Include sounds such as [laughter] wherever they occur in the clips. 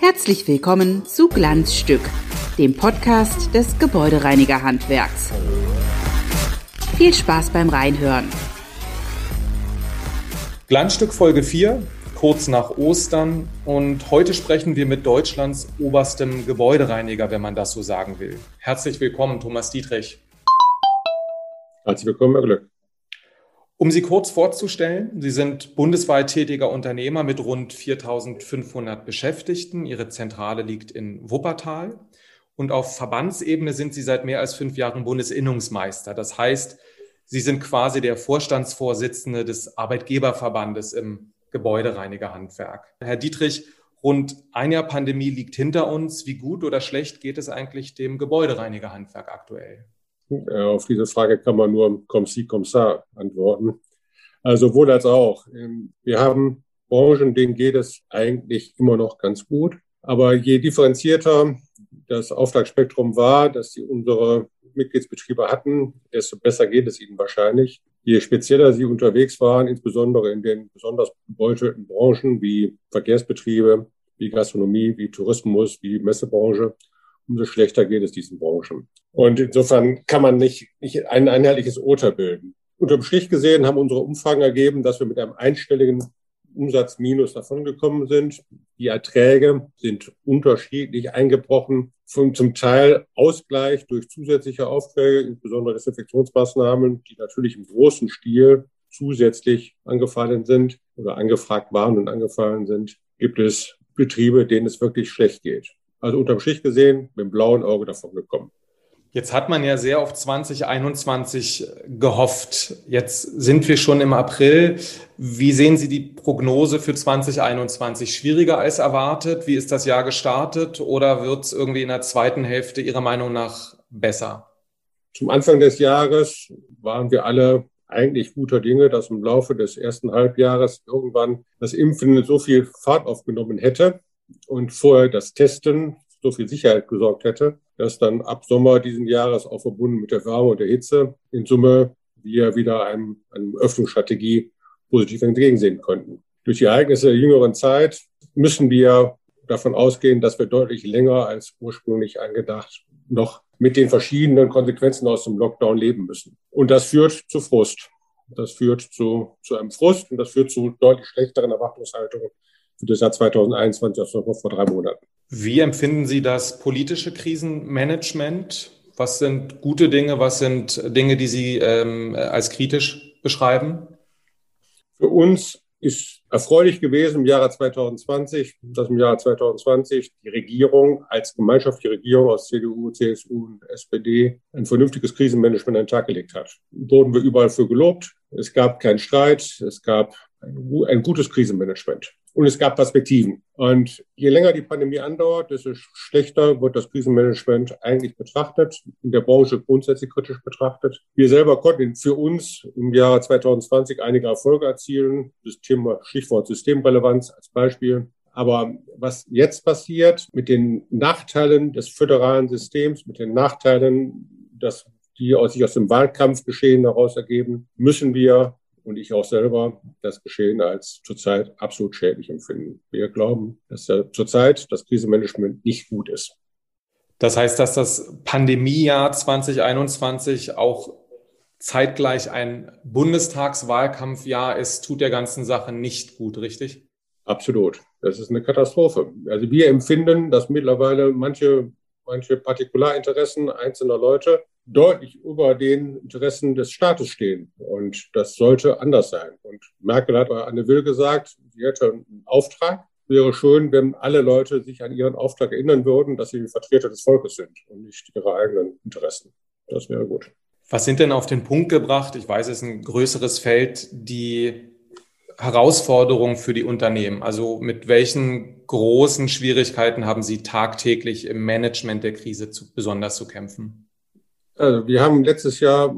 Herzlich willkommen zu Glanzstück, dem Podcast des Gebäudereinigerhandwerks. Viel Spaß beim Reinhören. Glanzstück Folge 4, kurz nach Ostern. Und heute sprechen wir mit Deutschlands oberstem Gebäudereiniger, wenn man das so sagen will. Herzlich willkommen, Thomas Dietrich. Herzlich willkommen, Herr Glück. Um Sie kurz vorzustellen, Sie sind bundesweit tätiger Unternehmer mit rund 4500 Beschäftigten. Ihre Zentrale liegt in Wuppertal. Und auf Verbandsebene sind Sie seit mehr als fünf Jahren Bundesinnungsmeister. Das heißt, Sie sind quasi der Vorstandsvorsitzende des Arbeitgeberverbandes im Gebäudereinigerhandwerk. Herr Dietrich, rund ein Jahr Pandemie liegt hinter uns. Wie gut oder schlecht geht es eigentlich dem Gebäudereinigerhandwerk aktuell? Äh, auf diese Frage kann man nur comme si, comme ça antworten. Also wohl als auch. Ähm, wir haben Branchen, denen geht es eigentlich immer noch ganz gut. Aber je differenzierter das Auftragsspektrum war, das sie unsere Mitgliedsbetriebe hatten, desto besser geht es ihnen wahrscheinlich. Je spezieller sie unterwegs waren, insbesondere in den besonders gebeutelten Branchen wie Verkehrsbetriebe, wie Gastronomie, wie Tourismus, wie Messebranche, umso schlechter geht es diesen Branchen. Und insofern kann man nicht, nicht ein einheitliches Urteil bilden. Unterm Strich gesehen haben unsere Umfragen ergeben, dass wir mit einem einstelligen Umsatzminus davongekommen sind. Die Erträge sind unterschiedlich eingebrochen, zum Teil Ausgleich durch zusätzliche Aufträge, insbesondere Desinfektionsmaßnahmen, die natürlich im großen Stil zusätzlich angefallen sind oder angefragt waren und angefallen sind, gibt es Betriebe, denen es wirklich schlecht geht. Also unterm Strich gesehen, mit dem blauen Auge davon gekommen. Jetzt hat man ja sehr auf 2021 gehofft. Jetzt sind wir schon im April. Wie sehen Sie die Prognose für 2021? Schwieriger als erwartet? Wie ist das Jahr gestartet? Oder wird es irgendwie in der zweiten Hälfte Ihrer Meinung nach besser? Zum Anfang des Jahres waren wir alle eigentlich guter Dinge, dass im Laufe des ersten Halbjahres irgendwann das Impfen so viel Fahrt aufgenommen hätte, und vorher das Testen so viel Sicherheit gesorgt hätte, dass dann ab Sommer diesen Jahres auch verbunden mit der Wärme und der Hitze in Summe wir wieder einem, einem Öffnungsstrategie positiv entgegensehen könnten. Durch die Ereignisse der jüngeren Zeit müssen wir davon ausgehen, dass wir deutlich länger als ursprünglich angedacht noch mit den verschiedenen Konsequenzen aus dem Lockdown leben müssen. Und das führt zu Frust. Das führt zu, zu einem Frust und das führt zu deutlich schlechteren Erwartungshaltungen für das Jahr 2021 als noch vor drei Monaten. Wie empfinden Sie das politische Krisenmanagement? Was sind gute Dinge? Was sind Dinge, die Sie ähm, als kritisch beschreiben? Für uns ist erfreulich gewesen im Jahre 2020, dass im Jahre 2020 die Regierung als gemeinschaftliche Regierung aus CDU, CSU und SPD ein vernünftiges Krisenmanagement an den Tag gelegt hat. Wurden wir überall für gelobt. Es gab keinen Streit. Es gab ein, ein gutes Krisenmanagement und es gab Perspektiven. Und je länger die Pandemie andauert, desto schlechter wird das Krisenmanagement eigentlich betrachtet, in der Branche grundsätzlich kritisch betrachtet. Wir selber konnten für uns im Jahre 2020 einige Erfolge erzielen. Das Thema Stichwort Systemrelevanz als Beispiel. Aber was jetzt passiert mit den Nachteilen des föderalen Systems, mit den Nachteilen, dass die sich aus dem Wahlkampfgeschehen daraus ergeben, müssen wir und ich auch selber das Geschehen als zurzeit absolut schädlich empfinden. Wir glauben, dass zurzeit das Krisenmanagement nicht gut ist. Das heißt, dass das Pandemiejahr 2021 auch zeitgleich ein Bundestagswahlkampfjahr ist, tut der ganzen Sache nicht gut, richtig? Absolut. Das ist eine Katastrophe. Also wir empfinden, dass mittlerweile manche, manche Partikularinteressen einzelner Leute deutlich über den Interessen des Staates stehen. Und das sollte anders sein. Und Merkel hat bei Anne Will gesagt, sie hätte einen Auftrag. Wäre schön, wenn alle Leute sich an ihren Auftrag erinnern würden, dass sie Vertreter des Volkes sind und nicht ihre eigenen Interessen. Das wäre gut. Was sind denn auf den Punkt gebracht? Ich weiß, es ist ein größeres Feld, die Herausforderungen für die Unternehmen. Also mit welchen großen Schwierigkeiten haben Sie tagtäglich im Management der Krise zu, besonders zu kämpfen? Also wir haben letztes Jahr,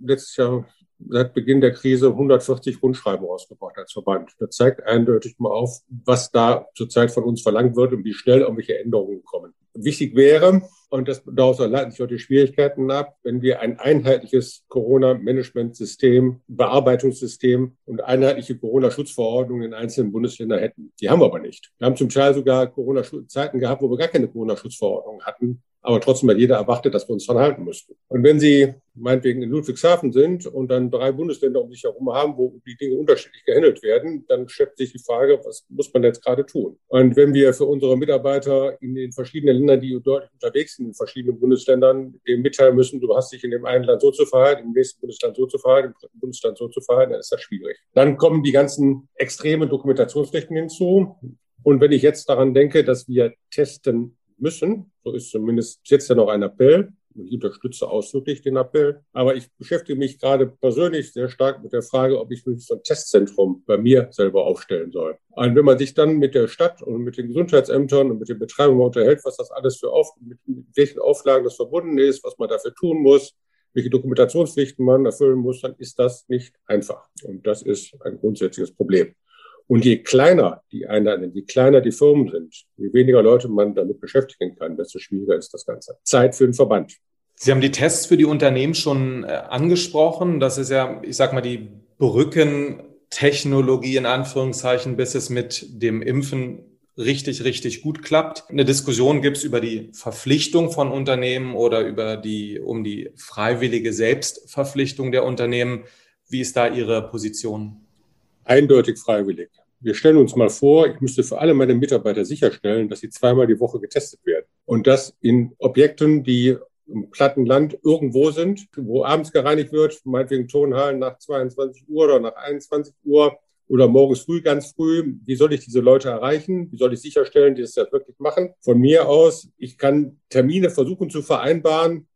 letztes Jahr seit Beginn der Krise 140 Rundschreiben rausgebracht als Verband. Das zeigt eindeutig mal auf, was da zurzeit von uns verlangt wird und wie schnell irgendwelche Änderungen kommen. Wichtig wäre, und das, daraus leiten sich die Schwierigkeiten ab, wenn wir ein einheitliches Corona-Management-System, Bearbeitungssystem und einheitliche Corona-Schutzverordnungen in einzelnen Bundesländern hätten. Die haben wir aber nicht. Wir haben zum Teil sogar Corona-Zeiten gehabt, wo wir gar keine Corona-Schutzverordnung hatten, aber trotzdem hat jeder erwartet, dass wir uns dran halten müssten. Und wenn Sie meinetwegen in Ludwigshafen sind und dann drei Bundesländer um sich herum haben, wo die Dinge unterschiedlich gehandelt werden, dann stellt sich die Frage, was muss man jetzt gerade tun? Und wenn wir für unsere Mitarbeiter in den verschiedenen Ländern, die deutlich unterwegs sind, in verschiedenen Bundesländern, dem mitteilen müssen, du hast dich in dem einen Land so zu verhalten, im nächsten Bundesland so zu verhalten, im dritten Bundesland so zu verhalten, dann ist das schwierig. Dann kommen die ganzen extremen Dokumentationspflichten hinzu. Und wenn ich jetzt daran denke, dass wir testen müssen. So ist zumindest jetzt ja noch ein Appell. Ich unterstütze ausdrücklich den Appell. Aber ich beschäftige mich gerade persönlich sehr stark mit der Frage, ob ich so ein Testzentrum bei mir selber aufstellen soll. Und wenn man sich dann mit der Stadt und mit den Gesundheitsämtern und mit den Betreibern unterhält, was das alles für auf, mit, mit welchen Auflagen das verbunden ist, was man dafür tun muss, welche Dokumentationspflichten man erfüllen muss, dann ist das nicht einfach. Und das ist ein grundsätzliches Problem. Und je kleiner die Einheiten, je kleiner die Firmen sind, je weniger Leute man damit beschäftigen kann, desto schwieriger ist das Ganze. Zeit für den Verband. Sie haben die Tests für die Unternehmen schon äh, angesprochen. Das ist ja, ich sag mal, die Brückentechnologie in Anführungszeichen, bis es mit dem Impfen richtig, richtig gut klappt. Eine Diskussion gibt es über die Verpflichtung von Unternehmen oder über die, um die freiwillige Selbstverpflichtung der Unternehmen. Wie ist da Ihre Position? Eindeutig freiwillig. Wir stellen uns mal vor, ich müsste für alle meine Mitarbeiter sicherstellen, dass sie zweimal die Woche getestet werden. Und das in Objekten, die im platten Land irgendwo sind, wo abends gereinigt wird, meinetwegen Tonhallen nach 22 Uhr oder nach 21 Uhr oder morgens früh, ganz früh. Wie soll ich diese Leute erreichen? Wie soll ich sicherstellen, die das ja wirklich machen? Von mir aus, ich kann Termine versuchen zu vereinbaren,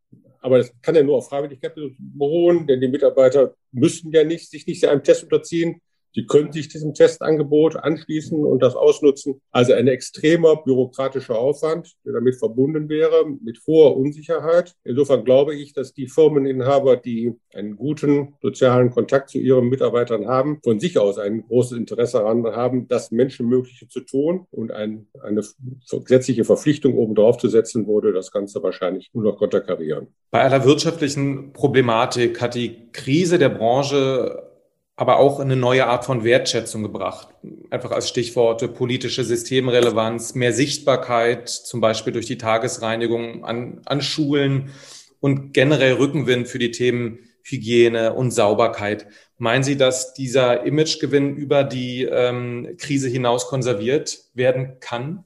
aber das kann ja nur auf Freiwilligkeit beruhen, denn die Mitarbeiter müssen ja nicht, sich nicht einem Test unterziehen. Sie können sich diesem Testangebot anschließen und das ausnutzen. Also ein extremer bürokratischer Aufwand, der damit verbunden wäre, mit hoher Unsicherheit. Insofern glaube ich, dass die Firmeninhaber, die einen guten sozialen Kontakt zu ihren Mitarbeitern haben, von sich aus ein großes Interesse daran haben, das Menschenmögliche zu tun und ein, eine gesetzliche Verpflichtung obendrauf zu setzen, würde das Ganze wahrscheinlich nur noch konterkarieren. Bei aller wirtschaftlichen Problematik hat die Krise der Branche aber auch eine neue Art von Wertschätzung gebracht. Einfach als Stichworte politische Systemrelevanz, mehr Sichtbarkeit, zum Beispiel durch die Tagesreinigung an, an Schulen und generell Rückenwind für die Themen Hygiene und Sauberkeit. Meinen Sie, dass dieser Imagegewinn über die ähm, Krise hinaus konserviert werden kann?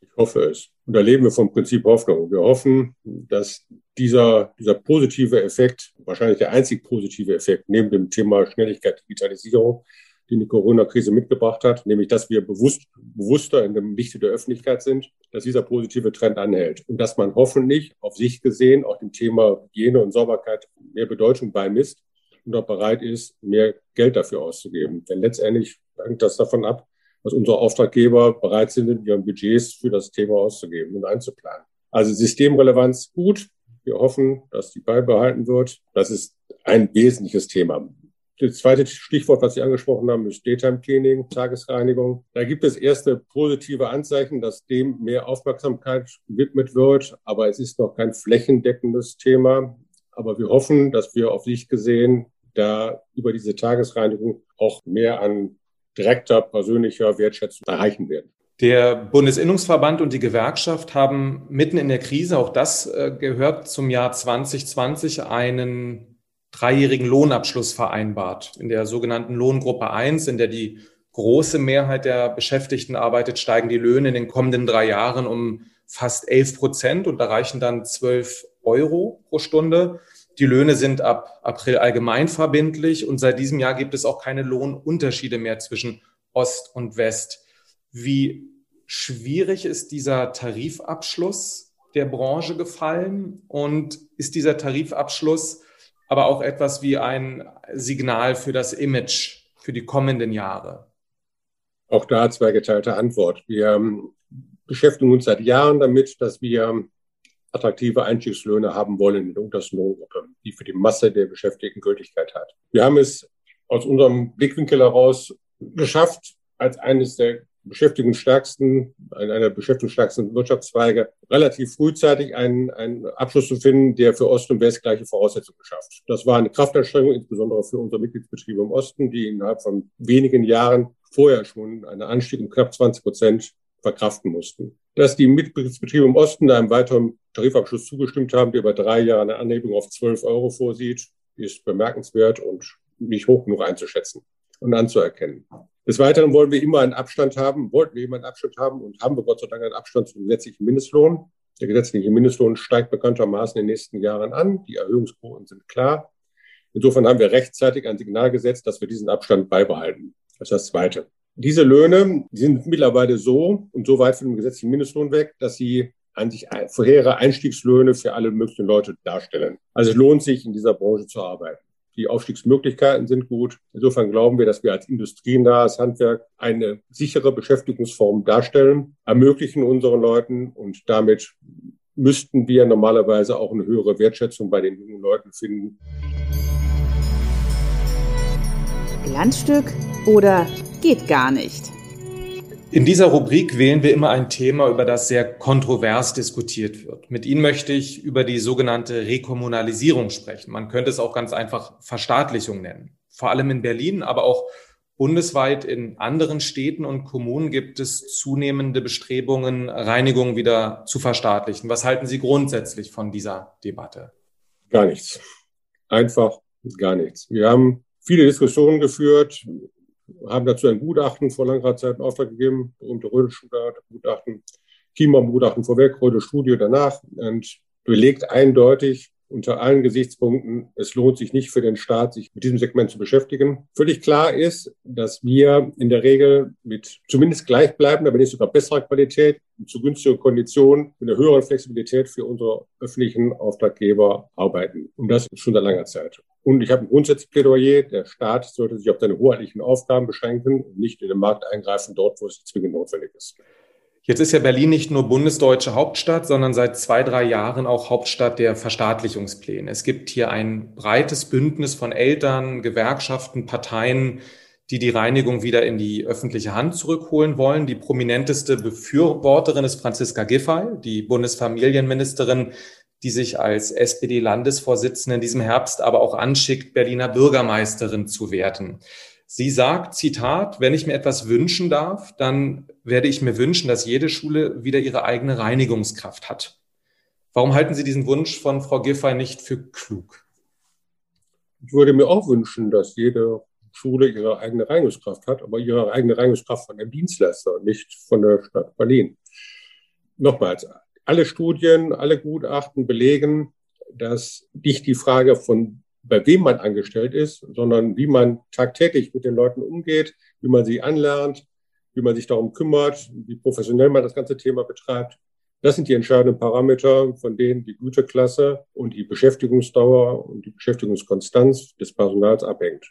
Ich hoffe es. Und da leben wir vom Prinzip Hoffnung. Wir hoffen, dass dieser, dieser positive Effekt, wahrscheinlich der einzig positive Effekt neben dem Thema Schnelligkeit, Digitalisierung, den die Corona-Krise mitgebracht hat, nämlich dass wir bewusst, bewusster in dem Lichte der Öffentlichkeit sind, dass dieser positive Trend anhält und dass man hoffentlich auf sich gesehen auch dem Thema Hygiene und Sauberkeit mehr Bedeutung beimisst und auch bereit ist, mehr Geld dafür auszugeben. Denn letztendlich hängt das davon ab, dass unsere Auftraggeber bereit sind, in ihren Budgets für das Thema auszugeben und einzuplanen. Also Systemrelevanz gut. Wir hoffen, dass die beibehalten wird. Das ist ein wesentliches Thema. Das zweite Stichwort, was Sie angesprochen haben, ist Daytime Cleaning, Tagesreinigung. Da gibt es erste positive Anzeichen, dass dem mehr Aufmerksamkeit gewidmet wird. Aber es ist noch kein flächendeckendes Thema. Aber wir hoffen, dass wir auf sich gesehen da über diese Tagesreinigung auch mehr an direkter persönlicher Wertschätzung erreichen werden. Der Bundesinnungsverband und die Gewerkschaft haben mitten in der Krise, auch das äh, gehört zum Jahr 2020, einen dreijährigen Lohnabschluss vereinbart. In der sogenannten Lohngruppe 1, in der die große Mehrheit der Beschäftigten arbeitet, steigen die Löhne in den kommenden drei Jahren um fast 11 Prozent und erreichen dann 12 Euro pro Stunde. Die Löhne sind ab April allgemein verbindlich und seit diesem Jahr gibt es auch keine Lohnunterschiede mehr zwischen Ost und West. Wie schwierig ist dieser Tarifabschluss der Branche gefallen und ist dieser Tarifabschluss aber auch etwas wie ein Signal für das Image für die kommenden Jahre? Auch da zwei geteilte Antwort. Wir beschäftigen uns seit Jahren damit, dass wir attraktive Einstiegslöhne haben wollen in der untersten Lohngruppe, die für die Masse der Beschäftigten Gültigkeit hat. Wir haben es aus unserem Blickwinkel heraus geschafft, als eines der beschäftigungsstärksten, einer beschäftigungsstärksten Wirtschaftszweige, relativ frühzeitig einen, einen Abschluss zu finden, der für Ost und West gleiche Voraussetzungen schafft. Das war eine Kraftanstrengung, insbesondere für unsere Mitgliedsbetriebe im Osten, die innerhalb von wenigen Jahren vorher schon einen Anstieg um knapp 20 Prozent verkraften mussten. Dass die Mitgliedsbetriebe im Osten einem weiteren Tarifabschluss zugestimmt haben, der über drei Jahre eine Anhebung auf 12 Euro vorsieht, ist bemerkenswert und nicht hoch genug einzuschätzen und anzuerkennen. Des Weiteren wollen wir immer einen Abstand haben, wollten wir immer einen Abstand haben und haben wir Gott sei Dank einen Abstand zum gesetzlichen Mindestlohn. Der gesetzliche Mindestlohn steigt bekanntermaßen in den nächsten Jahren an. Die Erhöhungsquoten sind klar. Insofern haben wir rechtzeitig ein Signal gesetzt, dass wir diesen Abstand beibehalten. Das ist das Zweite. Diese Löhne sind mittlerweile so und so weit von dem gesetzlichen Mindestlohn weg, dass sie an sich vorherige Einstiegslöhne für alle möglichen Leute darstellen. Also es lohnt sich, in dieser Branche zu arbeiten. Die Aufstiegsmöglichkeiten sind gut. Insofern glauben wir, dass wir als industrienahes Handwerk eine sichere Beschäftigungsform darstellen, ermöglichen unseren Leuten und damit müssten wir normalerweise auch eine höhere Wertschätzung bei den jungen Leuten finden. Glanzstück oder geht gar nicht? In dieser Rubrik wählen wir immer ein Thema, über das sehr kontrovers diskutiert wird. Mit Ihnen möchte ich über die sogenannte Rekommunalisierung sprechen. Man könnte es auch ganz einfach Verstaatlichung nennen. Vor allem in Berlin, aber auch bundesweit in anderen Städten und Kommunen gibt es zunehmende Bestrebungen, Reinigung wieder zu verstaatlichen. Was halten Sie grundsätzlich von dieser Debatte? Gar nichts. Einfach gar nichts. Wir haben viele Diskussionen geführt haben dazu ein Gutachten vor langer Zeit in Auftrag gegeben, berühmte Rödel-Gutachten, Kiemann-Gutachten vorweg, Rödel-Studie danach und belegt eindeutig, unter allen Gesichtspunkten, es lohnt sich nicht für den Staat, sich mit diesem Segment zu beschäftigen. Völlig klar ist, dass wir in der Regel mit zumindest gleichbleibender, wenn nicht sogar besserer Qualität zu günstigen Konditionen, mit einer höheren Flexibilität für unsere öffentlichen Auftraggeber arbeiten. Und das schon seit langer Zeit. Und ich habe ein grundsätzliches Plädoyer, der Staat sollte sich auf seine hoheitlichen Aufgaben beschränken und nicht in den Markt eingreifen, dort, wo es zwingend notwendig ist. Jetzt ist ja Berlin nicht nur bundesdeutsche Hauptstadt, sondern seit zwei, drei Jahren auch Hauptstadt der Verstaatlichungspläne. Es gibt hier ein breites Bündnis von Eltern, Gewerkschaften, Parteien, die die Reinigung wieder in die öffentliche Hand zurückholen wollen. Die prominenteste Befürworterin ist Franziska Giffey, die Bundesfamilienministerin, die sich als SPD-Landesvorsitzende in diesem Herbst aber auch anschickt, Berliner Bürgermeisterin zu werden. Sie sagt, Zitat, wenn ich mir etwas wünschen darf, dann werde ich mir wünschen, dass jede Schule wieder ihre eigene Reinigungskraft hat. Warum halten Sie diesen Wunsch von Frau Giffey nicht für klug? Ich würde mir auch wünschen, dass jede Schule ihre eigene Reinigungskraft hat, aber ihre eigene Reinigungskraft von einem Dienstleister, nicht von der Stadt Berlin. Nochmals, alle Studien, alle Gutachten belegen, dass nicht die Frage von bei wem man angestellt ist, sondern wie man tagtäglich mit den Leuten umgeht, wie man sie anlernt, wie man sich darum kümmert, wie professionell man das ganze Thema betreibt. Das sind die entscheidenden Parameter, von denen die Güteklasse und die Beschäftigungsdauer und die Beschäftigungskonstanz des Personals abhängt.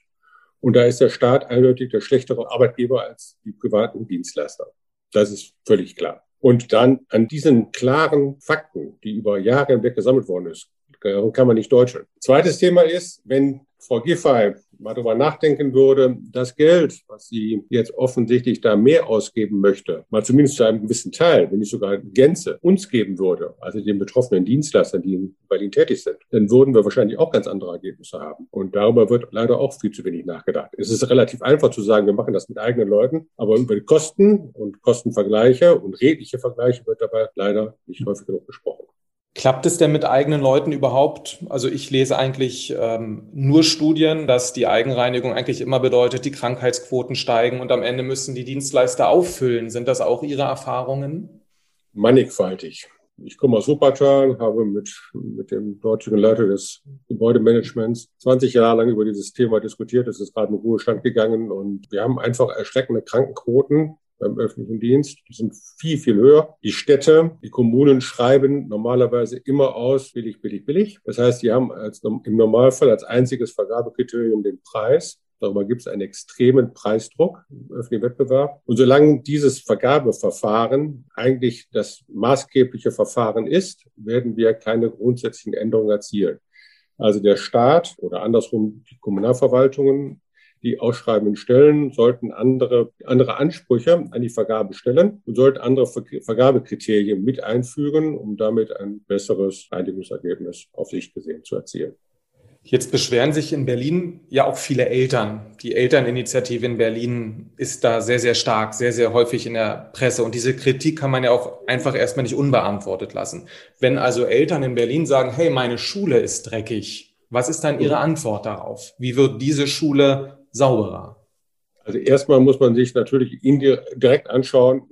Und da ist der Staat eindeutig der schlechtere Arbeitgeber als die privaten Dienstleister. Das ist völlig klar. Und dann an diesen klaren Fakten, die über Jahre hinweg gesammelt worden ist, kann man nicht deutschen. Zweites Thema ist, wenn Frau Giffey mal darüber nachdenken würde, das Geld, was sie jetzt offensichtlich da mehr ausgeben möchte, mal zumindest zu einem gewissen Teil, wenn nicht sogar Gänze, uns geben würde, also den betroffenen Dienstleistern, die in Berlin tätig sind, dann würden wir wahrscheinlich auch ganz andere Ergebnisse haben. Und darüber wird leider auch viel zu wenig nachgedacht. Es ist relativ einfach zu sagen, wir machen das mit eigenen Leuten, aber über die Kosten und Kostenvergleiche und redliche Vergleiche wird dabei leider nicht häufig genug gesprochen. Klappt es denn mit eigenen Leuten überhaupt? Also ich lese eigentlich ähm, nur Studien, dass die Eigenreinigung eigentlich immer bedeutet, die Krankheitsquoten steigen und am Ende müssen die Dienstleister auffüllen. Sind das auch Ihre Erfahrungen? Mannigfaltig. Ich komme aus Wuppertal, habe mit, mit dem dortigen Leiter des Gebäudemanagements 20 Jahre lang über dieses Thema diskutiert. Es ist gerade in Ruhestand gegangen und wir haben einfach erschreckende Krankenquoten beim öffentlichen Dienst. Die sind viel, viel höher. Die Städte, die Kommunen schreiben normalerweise immer aus, billig, billig, billig. Das heißt, die haben als, im Normalfall als einziges Vergabekriterium den Preis. Darüber gibt es einen extremen Preisdruck im öffentlichen Wettbewerb. Und solange dieses Vergabeverfahren eigentlich das maßgebliche Verfahren ist, werden wir keine grundsätzlichen Änderungen erzielen. Also der Staat oder andersrum die Kommunalverwaltungen die ausschreibenden Stellen sollten andere, andere Ansprüche an die Vergabe stellen und sollten andere Vergabekriterien mit einführen, um damit ein besseres Reinigungsergebnis auf sich gesehen zu erzielen. Jetzt beschweren sich in Berlin ja auch viele Eltern. Die Elterninitiative in Berlin ist da sehr, sehr stark, sehr, sehr häufig in der Presse. Und diese Kritik kann man ja auch einfach erstmal nicht unbeantwortet lassen. Wenn also Eltern in Berlin sagen, hey, meine Schule ist dreckig, was ist dann Ihre Antwort darauf? Wie wird diese Schule sauberer? Also erstmal muss man sich natürlich direkt anschauen,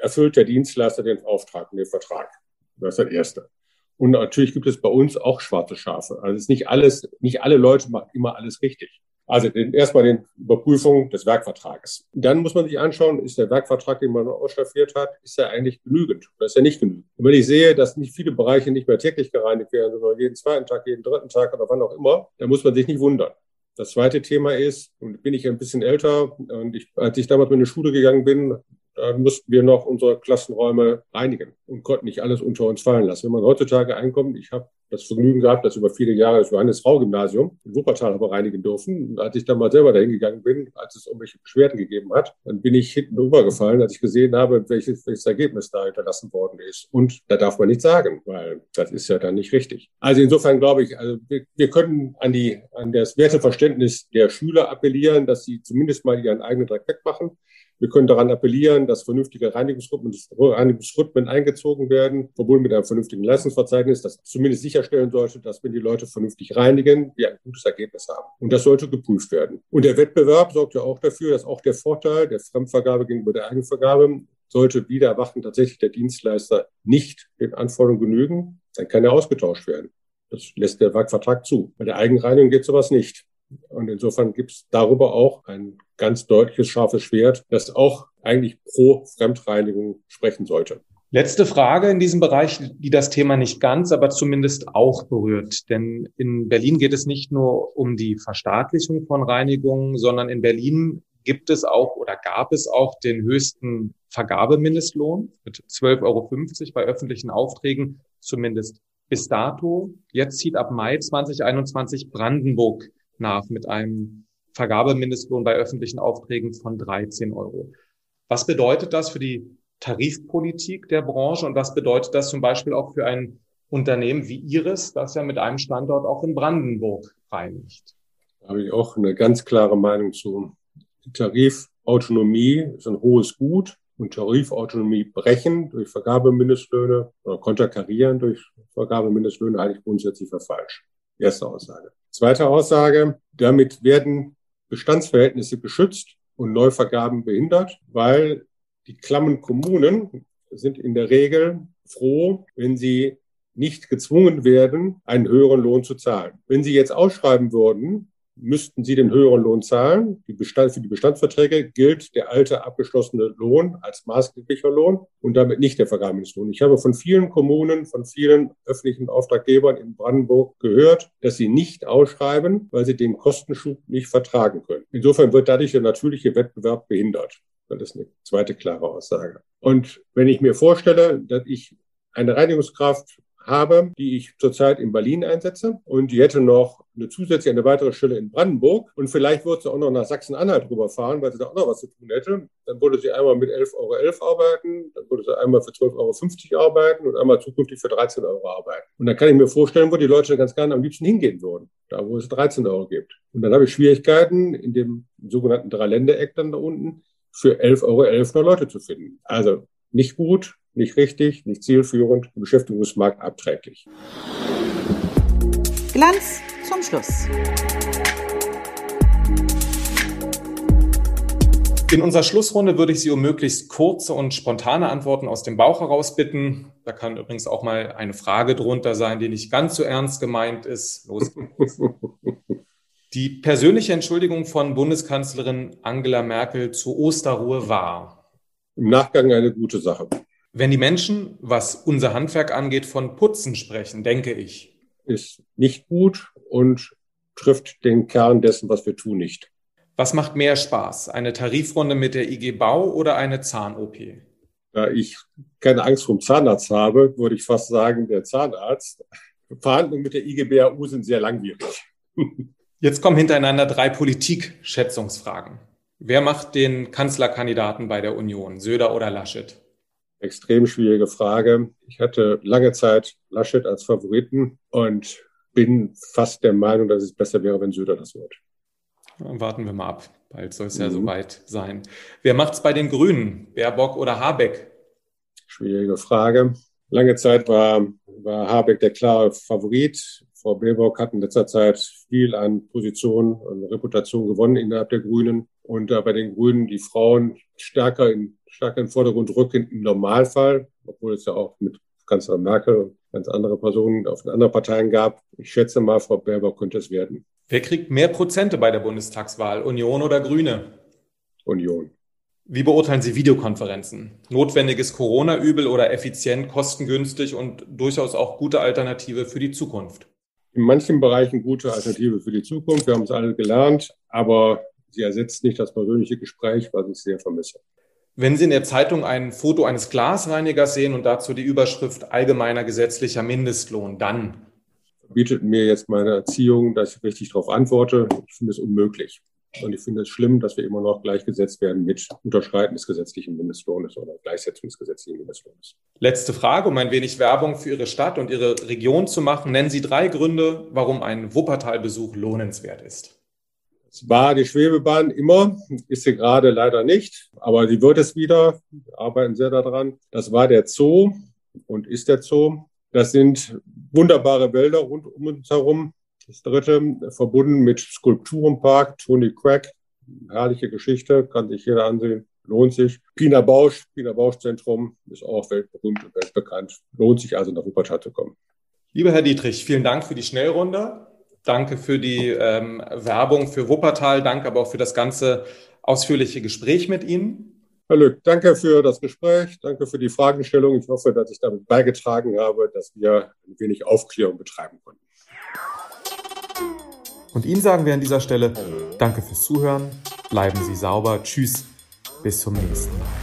erfüllt der Dienstleister den Auftrag und den Vertrag. Das ist das Erste. Und natürlich gibt es bei uns auch schwarze Schafe. Also es ist nicht alles, nicht alle Leute machen immer alles richtig. Also den, erstmal den Überprüfung des Werkvertrages. Dann muss man sich anschauen, ist der Werkvertrag, den man ausstaffiert hat, ist er eigentlich genügend oder ist er nicht genügend? Und wenn ich sehe, dass nicht viele Bereiche nicht mehr täglich gereinigt werden, sondern jeden zweiten Tag, jeden dritten Tag oder wann auch immer, dann muss man sich nicht wundern. Das zweite Thema ist, und bin ich ein bisschen älter, und ich, als ich damals in die Schule gegangen bin, dann mussten wir noch unsere Klassenräume reinigen und konnten nicht alles unter uns fallen lassen. Wenn man heutzutage einkommt, ich habe das Vergnügen gehabt, dass über viele Jahre das Johannes-Rau-Gymnasium in Wuppertal habe reinigen dürfen. Und als ich dann mal selber dahin gegangen bin, als es irgendwelche Beschwerden gegeben hat, dann bin ich hinten rübergefallen, als ich gesehen habe, welches, welches Ergebnis da hinterlassen worden ist. Und da darf man nichts sagen, weil das ist ja dann nicht richtig. Also insofern glaube ich, also wir, wir können an die, an das Werteverständnis der Schüler appellieren, dass sie zumindest mal ihren eigenen Dreck wegmachen. Wir können daran appellieren, dass vernünftige Reinigungsrhythmen, eingezogen werden, verbunden mit einem vernünftigen Leistungsverzeichnis, das zumindest sicherstellen sollte, dass wenn die Leute vernünftig reinigen, wir ein gutes Ergebnis haben. Und das sollte geprüft werden. Und der Wettbewerb sorgt ja auch dafür, dass auch der Vorteil der Fremdvergabe gegenüber der Eigenvergabe sollte wieder erwachen, tatsächlich der Dienstleister nicht den Anforderungen genügen, dann kann er ausgetauscht werden. Das lässt der Werkvertrag zu. Bei der Eigenreinigung geht sowas nicht. Und insofern gibt es darüber auch ein ganz deutliches, scharfes Schwert, das auch eigentlich pro Fremdreinigung sprechen sollte. Letzte Frage in diesem Bereich, die das Thema nicht ganz, aber zumindest auch berührt. Denn in Berlin geht es nicht nur um die Verstaatlichung von Reinigungen, sondern in Berlin gibt es auch oder gab es auch den höchsten Vergabemindestlohn mit 12,50 Euro bei öffentlichen Aufträgen, zumindest bis dato. Jetzt zieht ab Mai 2021 Brandenburg nach mit einem Vergabemindestlohn bei öffentlichen Aufträgen von 13 Euro. Was bedeutet das für die Tarifpolitik der Branche und was bedeutet das zum Beispiel auch für ein Unternehmen wie Iris, das ja mit einem Standort auch in Brandenburg reinigt? Da habe ich auch eine ganz klare Meinung zu. Tarifautonomie ist ein hohes Gut und Tarifautonomie brechen durch Vergabemindestlöhne oder konterkarieren durch Vergabemindestlöhne halte ich grundsätzlich für falsch. Erste Aussage. Zweite Aussage, damit werden Bestandsverhältnisse geschützt und Neuvergaben behindert, weil die klammen Kommunen sind in der Regel froh, wenn sie nicht gezwungen werden, einen höheren Lohn zu zahlen. Wenn sie jetzt ausschreiben würden, müssten sie den höheren Lohn zahlen. Die Bestand, für die Bestandsverträge gilt der alte abgeschlossene Lohn als maßgeblicher Lohn und damit nicht der Vergabungslohn. Ich habe von vielen Kommunen, von vielen öffentlichen Auftraggebern in Brandenburg gehört, dass sie nicht ausschreiben, weil sie den Kostenschub nicht vertragen können. Insofern wird dadurch der natürliche Wettbewerb behindert. Das ist eine zweite klare Aussage. Und wenn ich mir vorstelle, dass ich eine Reinigungskraft habe, die ich zurzeit in Berlin einsetze und die hätte noch eine zusätzliche, eine weitere Stelle in Brandenburg und vielleicht würde sie auch noch nach Sachsen-Anhalt rüberfahren, weil sie da auch noch was zu tun hätte. Dann würde sie einmal mit 11,11 Euro arbeiten, dann würde sie einmal für 12,50 Euro arbeiten und einmal zukünftig für 13 Euro arbeiten. Und dann kann ich mir vorstellen, wo die Leute ganz gerne am liebsten hingehen würden, da wo es 13 Euro gibt. Und dann habe ich Schwierigkeiten in dem sogenannten Dreiländereck dann da unten für 11,11 Euro .11 noch Leute zu finden. Also nicht gut, nicht richtig, nicht zielführend, im Beschäftigungsmarkt abträglich. Glanz zum Schluss. In unserer Schlussrunde würde ich Sie um möglichst kurze und spontane Antworten aus dem Bauch heraus bitten. Da kann übrigens auch mal eine Frage drunter sein, die nicht ganz so ernst gemeint ist. Los geht's. [laughs] Die persönliche Entschuldigung von Bundeskanzlerin Angela Merkel zur Osterruhe war. Im Nachgang eine gute Sache. Wenn die Menschen, was unser Handwerk angeht, von Putzen sprechen, denke ich. Ist nicht gut und trifft den Kern dessen, was wir tun, nicht. Was macht mehr Spaß? Eine Tarifrunde mit der IG Bau oder eine Zahn-OP? Da ich keine Angst vor dem Zahnarzt habe, würde ich fast sagen, der Zahnarzt. Verhandlungen mit der IG BAU sind sehr langwierig. [laughs] Jetzt kommen hintereinander drei Politik-Schätzungsfragen. Wer macht den Kanzlerkandidaten bei der Union, Söder oder Laschet? Extrem schwierige Frage. Ich hatte lange Zeit Laschet als Favoriten und bin fast der Meinung, dass es besser wäre, wenn Söder das wird. Warten wir mal ab. Bald soll es ja mhm. soweit sein. Wer macht es bei den Grünen? Baerbock oder Habeck? Schwierige Frage. Lange Zeit war, war Habeck der klare Favorit. Frau Baerbock hat in letzter Zeit viel an Position und Reputation gewonnen innerhalb der Grünen. Und äh, bei den Grünen die Frauen stärker in, stärker in den Vordergrund rücken im Normalfall, obwohl es ja auch mit Kanzlerin Merkel ganz andere Personen auf den anderen Parteien gab. Ich schätze mal, Frau Baerbock könnte es werden. Wer kriegt mehr Prozente bei der Bundestagswahl, Union oder Grüne? Union. Wie beurteilen Sie Videokonferenzen? Notwendiges Corona-Übel oder effizient, kostengünstig und durchaus auch gute Alternative für die Zukunft? in manchen Bereichen gute Alternative für die Zukunft. Wir haben es alle gelernt, aber sie ersetzt nicht das persönliche Gespräch, was ich sehr vermisse. Wenn Sie in der Zeitung ein Foto eines Glasreinigers sehen und dazu die Überschrift allgemeiner gesetzlicher Mindestlohn, dann bietet mir jetzt meine Erziehung, dass ich richtig darauf antworte. Ich finde es unmöglich. Und ich finde es schlimm, dass wir immer noch gleichgesetzt werden mit Unterschreiten des gesetzlichen Mindestlohnes oder Gleichsetzung des gesetzlichen Mindestlohnes. Letzte Frage, um ein wenig Werbung für Ihre Stadt und Ihre Region zu machen. Nennen Sie drei Gründe, warum ein Wuppertal-Besuch lohnenswert ist. Es war die Schwebebahn immer, ist sie gerade leider nicht, aber sie wird es wieder. Wir arbeiten sehr daran. Das war der Zoo und ist der Zoo. Das sind wunderbare Wälder rund um uns herum. Das dritte, verbunden mit Skulpturenpark, Tony Crack, herrliche Geschichte, kann sich jeder ansehen, lohnt sich. Pina Bausch, Pina Bausch Zentrum ist auch weltberühmt und weltbekannt, lohnt sich also nach Wuppertal zu kommen. Lieber Herr Dietrich, vielen Dank für die Schnellrunde. Danke für die ähm, Werbung für Wuppertal. Danke aber auch für das ganze ausführliche Gespräch mit Ihnen. Herr Lück, danke für das Gespräch. Danke für die Fragestellung. Ich hoffe, dass ich damit beigetragen habe, dass wir ein wenig Aufklärung betreiben konnten. Und Ihnen sagen wir an dieser Stelle Danke fürs Zuhören, bleiben Sie sauber, tschüss, bis zum nächsten Mal.